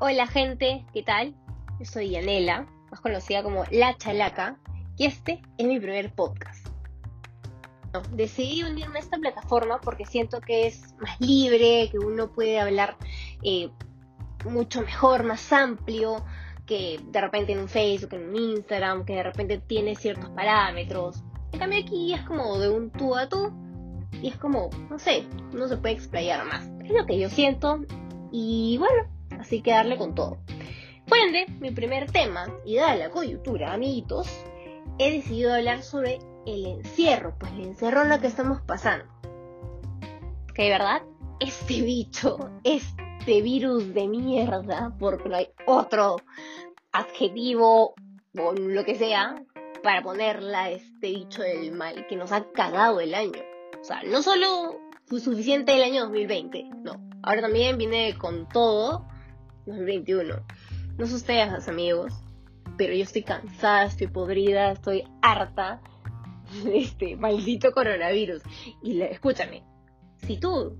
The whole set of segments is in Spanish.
Hola gente, ¿qué tal? Yo soy Yanela, más conocida como La Chalaca, y este es mi primer podcast. decidí unirme a esta plataforma porque siento que es más libre, que uno puede hablar eh, mucho mejor, más amplio, que de repente en un Facebook, en un Instagram, que de repente tiene ciertos parámetros. En cambio aquí es como de un tú a tú y es como, no sé, no se puede explayar más. Es lo que yo siento y bueno, así que darle con todo. Por ende, mi primer tema, y dada la coyuntura, amiguitos, he decidido hablar sobre el encierro, pues el encierro en lo que estamos pasando. Que verdad, este bicho, este virus de mierda, porque no hay otro adjetivo o lo que sea para ponerla este bicho del mal que nos ha cagado el año. O sea, no solo fue suficiente el año 2020, no. Ahora también viene con todo 2021. No sé ustedes, amigos, pero yo estoy cansada, estoy podrida, estoy harta de este maldito coronavirus. Y escúchame, si tú,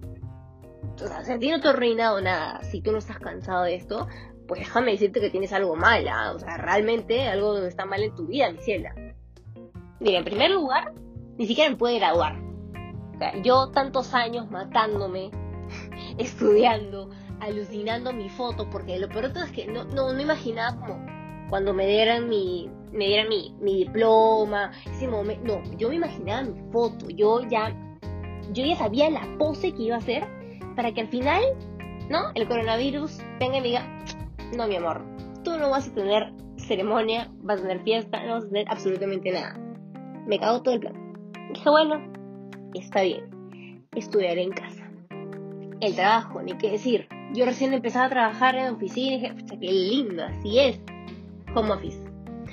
o sea, si a ti no te ha reinado nada, si tú no estás cansado de esto, pues déjame decirte que tienes algo mal, ¿ah? o sea, realmente algo está mal en tu vida, mi ciela. Mira, en primer lugar, ni siquiera me puede graduar. O sea, yo tantos años matándome, estudiando, alucinando mi foto, porque lo peor es que no, no, no imaginaba como cuando me dieran mi, me dieran mi, mi diploma, ese momento, no, yo me imaginaba mi foto, yo ya, yo ya sabía la pose que iba a hacer para que al final, ¿no? El coronavirus venga y me diga, no mi amor, tú no vas a tener ceremonia, vas a tener fiesta, no vas a tener absolutamente nada. Me cago todo el plan. Dije, bueno, está bien, estudiaré en casa. El trabajo, ni qué decir, yo recién empezaba a trabajar en oficina y dije, qué lindo, así es. Home office.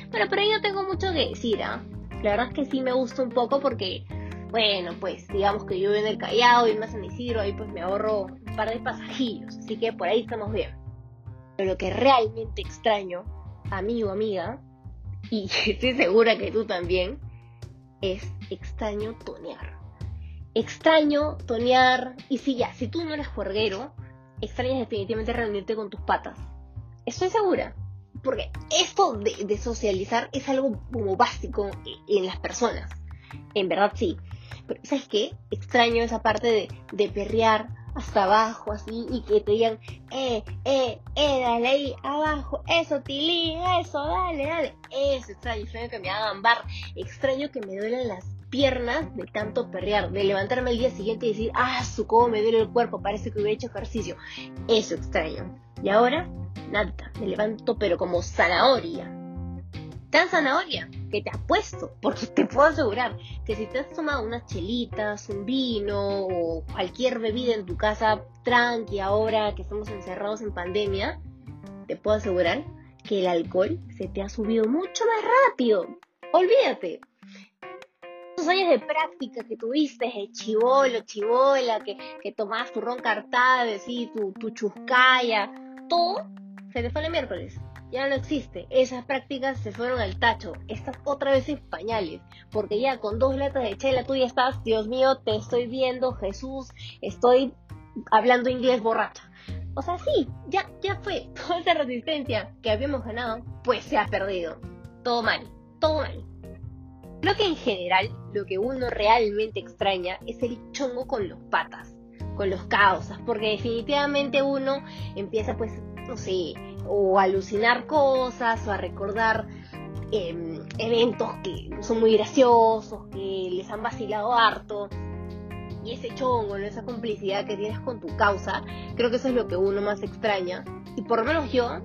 Bueno, pero no tengo mucho que decir, ¿ah? La verdad es que sí me gusta un poco porque, bueno, pues digamos que yo vivo en el Callao y en San Isidro, ahí pues me ahorro un par de pasajillos, así que por ahí estamos bien. Pero lo que realmente extraño, amigo, amiga, y estoy segura que tú también, es extraño tonear. Extraño tonear, y si ya, si tú no eres juerguero, extrañas definitivamente reunirte con tus patas. Estoy segura. Porque esto de, socializar es algo como básico en las personas. En verdad sí. Pero ¿sabes qué? Extraño esa parte de, de perrear hasta abajo así y que te digan, eh, eh, eh, dale ahí abajo, eso, Tilín, eso, dale, dale. Eso extraño, extraño que me hagan bar, extraño que me duelen las piernas de tanto perrear, de levantarme el día siguiente y decir, ah, su cómo me duele el cuerpo, parece que hubiera hecho ejercicio. Eso extraño. Y ahora, nada, me levanto pero como zanahoria. Tan zanahoria que te apuesto, porque te puedo asegurar que si te has tomado unas chelitas, un vino o cualquier bebida en tu casa tranqui ahora que estamos encerrados en pandemia, te puedo asegurar que el alcohol se te ha subido mucho más rápido. Olvídate, años de práctica que tuviste, de chivolo, chivola, que, que tomabas tu ron cartado, ¿sí? tu, tu chuscaya, todo se te fue el miércoles. Ya no existe. Esas prácticas se fueron al tacho. Estás otra vez en pañales. Porque ya con dos letras de chela tú ya estás, Dios mío, te estoy viendo, Jesús, estoy hablando inglés borracha. O sea, sí, ya, ya fue. Toda esa resistencia que habíamos ganado, pues se ha perdido. Todo mal, todo mal. Creo que en general lo que uno realmente extraña es el chongo con los patas, con los causas, porque definitivamente uno empieza pues, no sé, o a alucinar cosas o a recordar em, eventos que son muy graciosos, que les han vacilado harto. Y ese chongo, esa complicidad que tienes con tu causa, creo que eso es lo que uno más extraña. Y por lo menos yo,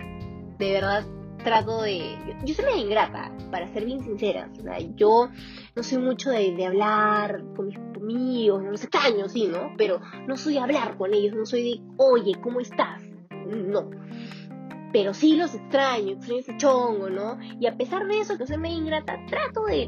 de verdad, trato de... Yo, soy medio ingrata, para ser bien sincera. O sea, yo no soy mucho de, hablar con mis amigos, no sé, sí, ¿no? Pero no soy de hablar con ellos, no soy de, oye, ¿cómo estás? No. Pero sí los extraño, extraño ese chongo, ¿no? Y a pesar de eso, que soy medio ingrata, trato de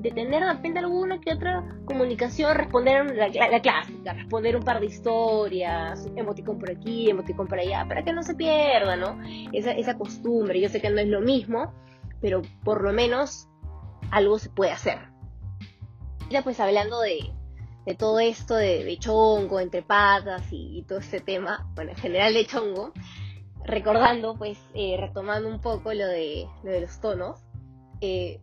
de tener de repente alguna que otra comunicación, responder la, la, clásica, responder un par de historias, emoticón por aquí, emoticón por allá, para que no se pierda, ¿no? Esa, esa costumbre, yo sé que no es lo mismo, pero por lo menos algo se puede hacer. Ya pues hablando de, de todo esto de, chongo, entre patas y, todo este tema, bueno, en general de chongo, recordando, pues, eh, retomando un poco lo de, lo de los tonos, eh,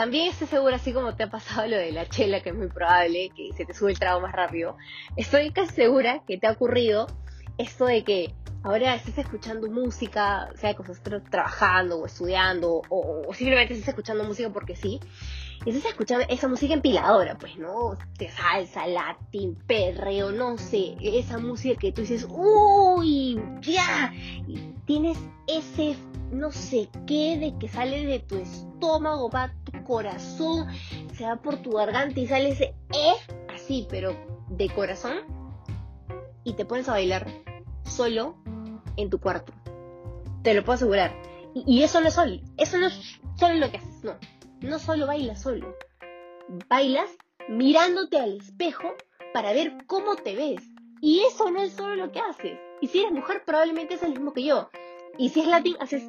también estoy segura, así como te ha pasado lo de la chela, que es muy probable que se te sube el trago más rápido, estoy casi segura que te ha ocurrido esto de que ahora estás escuchando música, sea que estés trabajando o estudiando, o, o, simplemente estás escuchando música porque sí, y estás escuchando esa música empiladora, pues, ¿no? De salsa, latín, perreo, no sé, esa música que tú dices, uy, ya, tienes ese no sé qué de que sale de tu estómago, va corazón, se va por tu garganta y sale ese eh, así, pero de corazón, y te pones a bailar solo en tu cuarto. Te lo puedo asegurar. Y, eso no es solo, eso no es solo lo que haces, no. No solo bailas solo. Bailas mirándote al espejo para ver cómo te ves. Y eso no es solo lo que haces. Y si eres mujer, probablemente es el mismo que yo. Y si es latín, haces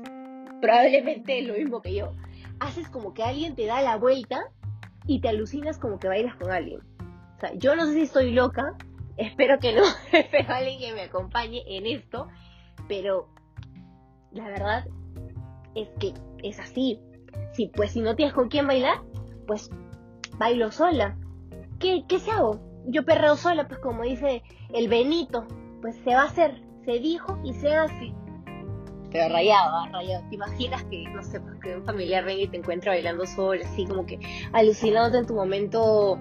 probablemente lo mismo que yo. Haces como que alguien te da la vuelta y te alucinas como que bailas con alguien. O sea, yo no sé si estoy loca, espero que no, espero alguien que me acompañe en esto, pero la verdad es que es así. Si pues si no tienes con quién bailar, pues bailo sola. ¿Qué, qué se hago? Yo perreo sola, pues como dice el Benito, pues se va a hacer, se dijo y se hace. Pero rayado, rayado. ¿Te imaginas que, no sé, pues, que un familiar venga y te encuentra bailando sola, así como que alucinándote en tu momento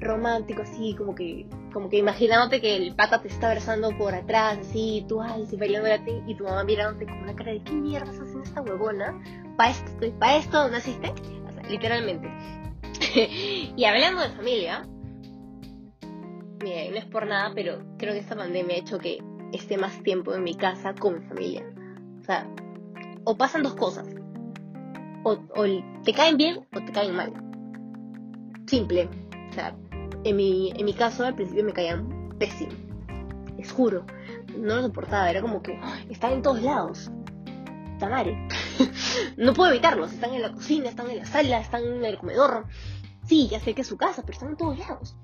romántico, así como que, como que imaginándote que el pata te está besando por atrás, así, tú, ay, sí, bailando a ti, y tu mamá mirándote con una cara de, ¿qué mierda estás haciendo esta huevona? ¿Para esto, ¿para esto naciste? O sea, literalmente. y hablando de familia, mira, no es por nada, pero creo que esta pandemia ha hecho que esté más tiempo en mi casa con mi familia. O sea, o pasan dos cosas. O, o te caen bien o te caen mal. Simple. O sea, en mi, en mi caso al principio me caían pésimo. Les juro. No lo soportaba. Era como que están en todos lados. Tamare. no puedo evitarlos. Están en la cocina, están en la sala, están en el comedor. Sí, ya sé que es su casa, pero están en todos lados.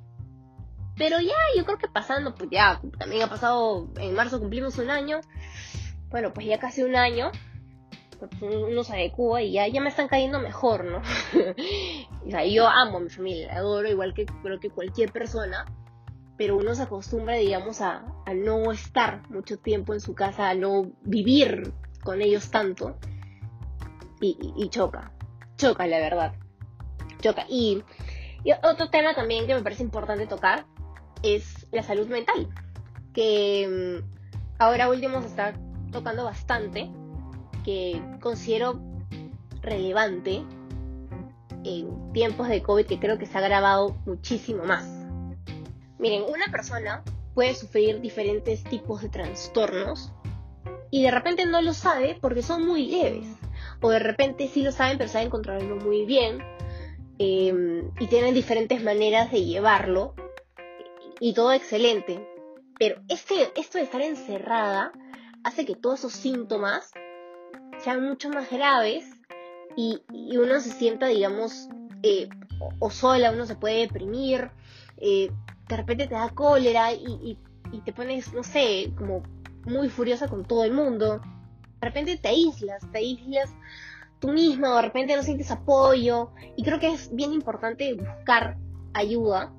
Pero ya, yo creo que pasando, pues ya, también ha pasado, en marzo cumplimos un año. Bueno, pues ya casi un año. Pues uno se adecua y ya, ya me están cayendo mejor, ¿no? o sea, yo amo a mi familia, adoro igual que creo que cualquier persona, pero uno se acostumbra, digamos, a, a no estar mucho tiempo en su casa, a no vivir con ellos tanto y, choca, choca la verdad, choca. Y, y, otro tema también que me parece importante tocar es la salud mental, que mm, ahora último se está tocando bastante, que considero relevante en tiempos de COVID que creo que se ha agravado muchísimo más. Miren, una persona puede sufrir diferentes tipos de trastornos y de repente no lo sabe porque son muy leves. O de repente sí lo saben pero saben controlarlo muy bien em, y tienen diferentes maneras de llevarlo y todo excelente. Pero este, esto de estar encerrada hace que todos esos síntomas sean mucho más graves y, uno se sienta, digamos, eh, o, sola, uno se puede deprimir, eh, de repente te da cólera y, te pones, no sé, como muy furiosa con todo el mundo. De repente te aíslas, te aíslas tú misma, de repente no sientes apoyo. Y creo que es bien importante buscar ayuda.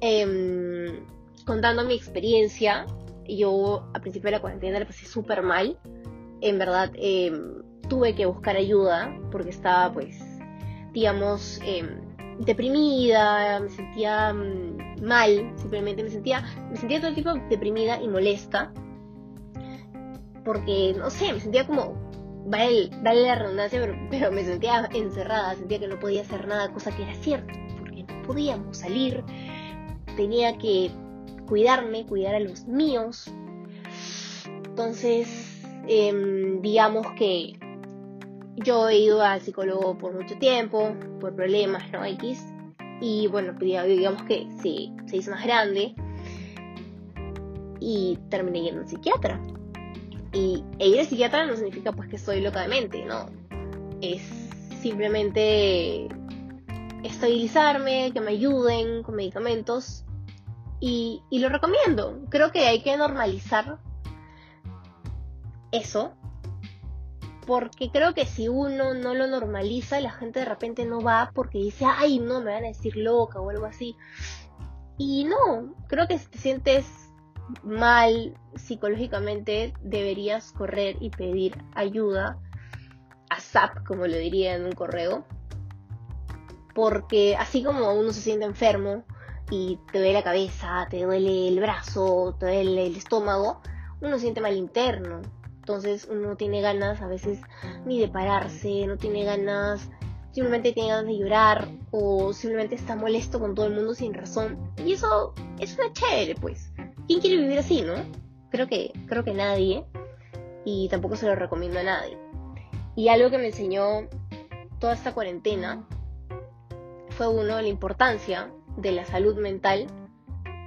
Em, contando mi experiencia, yo a principio de la cuarentena le pasé súper mal. En verdad, em, tuve que buscar ayuda porque estaba, pues, digamos, em, deprimida, me sentía mm, mal, simplemente me sentía, me sentía todo el tipo deprimida y molesta. Porque, no sé, me sentía como, vale, la redundancia, pero, pero me sentía encerrada, sentía que no podía hacer nada, cosa que era cierto, porque no podíamos salir, tenía que cuidarme, cuidar a los míos. Entonces, em, digamos que yo he ido al psicólogo por mucho tiempo, por problemas, ¿no? X. Y bueno, pues, digamos que sí, se hizo más grande. Y terminé yendo al psiquiatra. Y ir al psiquiatra no significa pues que estoy loca de mente, ¿no? Es simplemente estabilizarme, que me ayuden con medicamentos y, lo recomiendo. Creo que hay que normalizar eso porque creo que si uno no lo normaliza, la gente de repente no va porque dice, ay, no, me van a decir loca o algo así. Y no, creo que si te sientes mal psicológicamente, deberías correr y pedir ayuda a SAP, como lo diría en un correo. Porque así como uno se siente enfermo y te duele la cabeza, te duele el brazo, te duele el estómago, uno siente mal interno. Entonces uno no tiene ganas a veces ni de pararse, no tiene ganas, simplemente tiene ganas de llorar o simplemente está molesto con todo el mundo sin razón. Y eso es una chévere, pues. ¿Quién quiere vivir así, no? Creo que, creo que nadie. Y tampoco se lo recomiendo a nadie. Y algo que me enseñó toda esta cuarentena fue uno, la importancia de la salud mental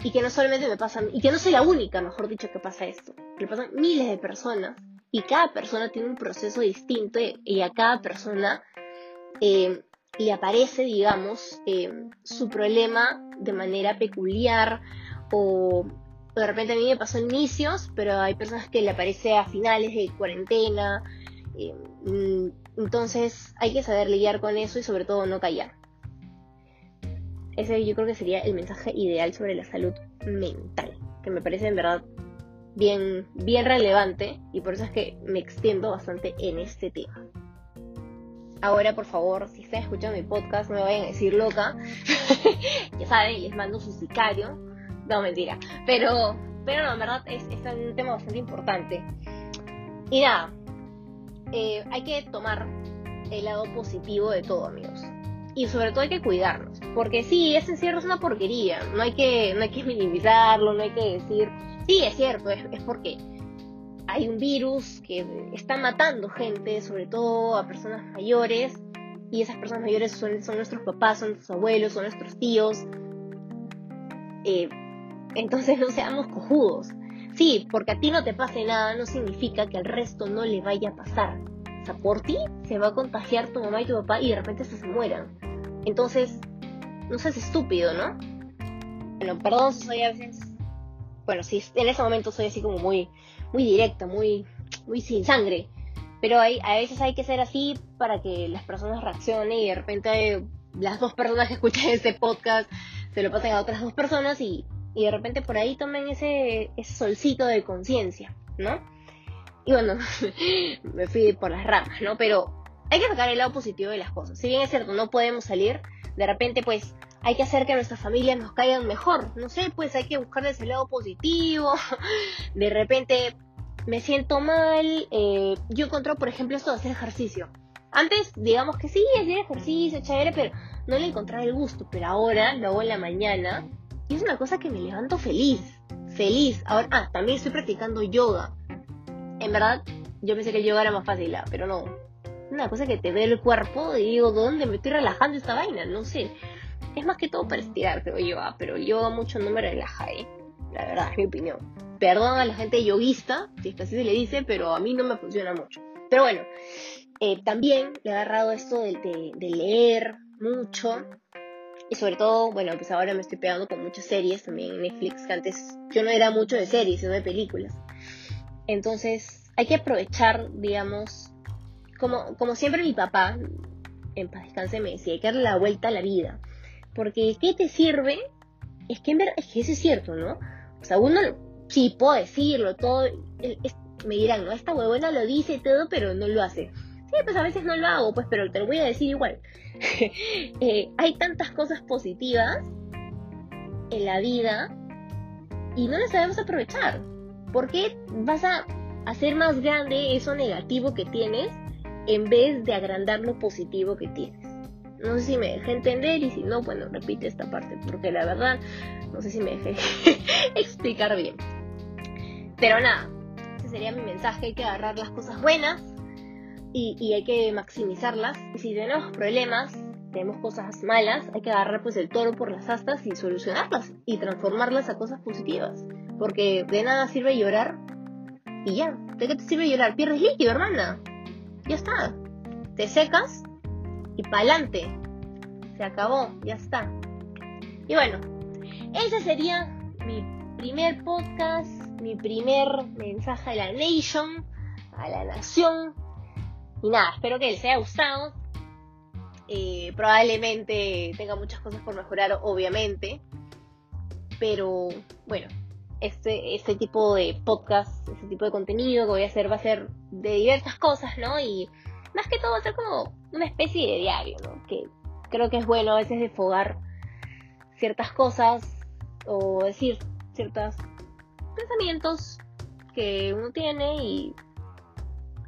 y que no solamente me pasa, y que no soy la única, mejor dicho, que pasa esto, que pasan miles de personas y cada persona tiene un proceso distinto y, a cada persona eh, le aparece, digamos, eh, su problema de manera peculiar o de repente a mí me pasó en inicios, pero hay personas que le aparece a finales de cuarentena. Eh, mm, entonces hay que saber lidiar con eso y sobre todo no callar. Ese yo creo que sería el mensaje ideal sobre la salud mental, que me parece en verdad bien, bien relevante y por eso es que me extiendo bastante en este tema. Ahora, por favor, si están escuchando mi podcast, no me vayan a decir loca. ya saben, les mando su sicario. No, mentira. Pero, pero no, en verdad es, un tema bastante importante. Y nada, eh, hay que tomar el lado positivo de todo, amigos. Y sobre todo hay que cuidarnos. Porque sí, ese encierro es una porquería. No hay que, no hay que minimizarlo, no hay que decir, sí, es cierto, es, porque hay un virus que está matando gente, sobre todo a personas mayores, y esas personas mayores son, nuestros papás, son nuestros abuelos, son nuestros tíos. Eh, entonces no seamos cojudos. Sí, porque a ti no te pase nada no significa que al resto no le vaya a pasar. O sea, por ti se va a contagiar tu mamá y tu papá y de repente se mueran. Entonces, no seas estúpido, ¿no? Bueno, perdón si soy a veces bueno, sí, en ese momento soy así como muy, muy directa, muy, muy sin sangre. Pero hay, a veces hay que ser así para que las personas reaccionen y de repente las dos personas que escuchan este podcast se lo pasen a otras dos personas y, y de repente por ahí tomen ese, ese solcito de conciencia, ¿no? Y bueno, me fui por las ramas, ¿no? Pero hay que sacar el lado positivo de las cosas. Si bien es cierto, no podemos salir, de repente pues hay que hacer que nuestras familias nos caigan mejor. No sé, pues hay que buscar ese lado positivo. De repente me siento mal. Eh, yo encontré, por ejemplo, esto de hacer ejercicio. Antes, digamos que sí, hacer ejercicio, chévere, pero no le encontraba el gusto. Pero ahora lo hago en la mañana y es una cosa que me levanto feliz. Feliz. Ahora, ah, también estoy practicando yoga. En verdad, yo pensé que el yoga era más fácil, ah, pero no. Una cosa que te ve el cuerpo y digo, ¿dónde me estoy relajando esta vaina? No sé. Es más que todo para estirar, creo yo, ah, pero yo mucho no me relaja, ¿eh? La verdad, es mi opinión. Perdón a la gente yoguista, si es que así se le dice, pero a mí no me funciona mucho. Pero bueno, eh, también le he agarrado esto de, de, leer mucho. Y sobre todo, bueno, pues ahora me estoy pegando con muchas series también en Netflix, que antes yo no era mucho de series, sino de películas. Entonces, hay que aprovechar, digamos, como, como siempre mi papá, en paz descanse, me decía, hay que darle la vuelta a la vida. Porque ¿qué te sirve? Es que en verdad, es que eso es cierto, ¿no? O sea, uno sí puedo decirlo, todo, me dirán, no, esta huevona lo dice todo, pero no lo hace. Sí, pues a veces no lo hago, pues, pero te lo voy a decir igual. Eh, hay tantas cosas positivas en la vida y no las sabemos aprovechar. ¿Por qué vas a hacer más grande eso negativo que tienes en vez de agrandar lo positivo que tienes? No sé si me dejé entender y si no, bueno, repite esta parte, porque la verdad no sé si me dejé explicar bien. Pero nada, ese sería mi mensaje, hay que agarrar las cosas buenas y, hay que maximizarlas. Y si tenemos problemas, tenemos cosas malas, hay que agarrar pues el toro por las astas y solucionarlas y transformarlas a cosas positivas. Porque de nada sirve llorar y ya. ¿De qué te sirve llorar? Pierdes líquido, hermana. Ya está. Te secas y pa'lante. Se acabó, ya está. Y bueno, ese sería mi primer podcast, mi primer mensaje a la nation, a la nación. Y nada, espero que les haya gustado. Eh, probablemente tenga muchas cosas por mejorar, obviamente. Pero bueno, este, este tipo de podcast, este tipo de contenido que voy a hacer va a ser de diversas cosas, ¿no? Y más que todo va a ser como una especie de diario, ¿no? Que creo que es bueno a veces desfogar ciertas cosas o decir ciertos pensamientos que uno tiene y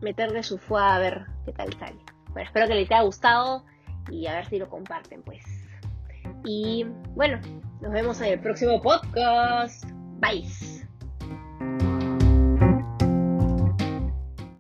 meterle su fuego a ver qué tal sale. Bueno, espero que les haya gustado y a ver si lo comparten, pues. Y bueno, nos vemos en el próximo podcast. Bye.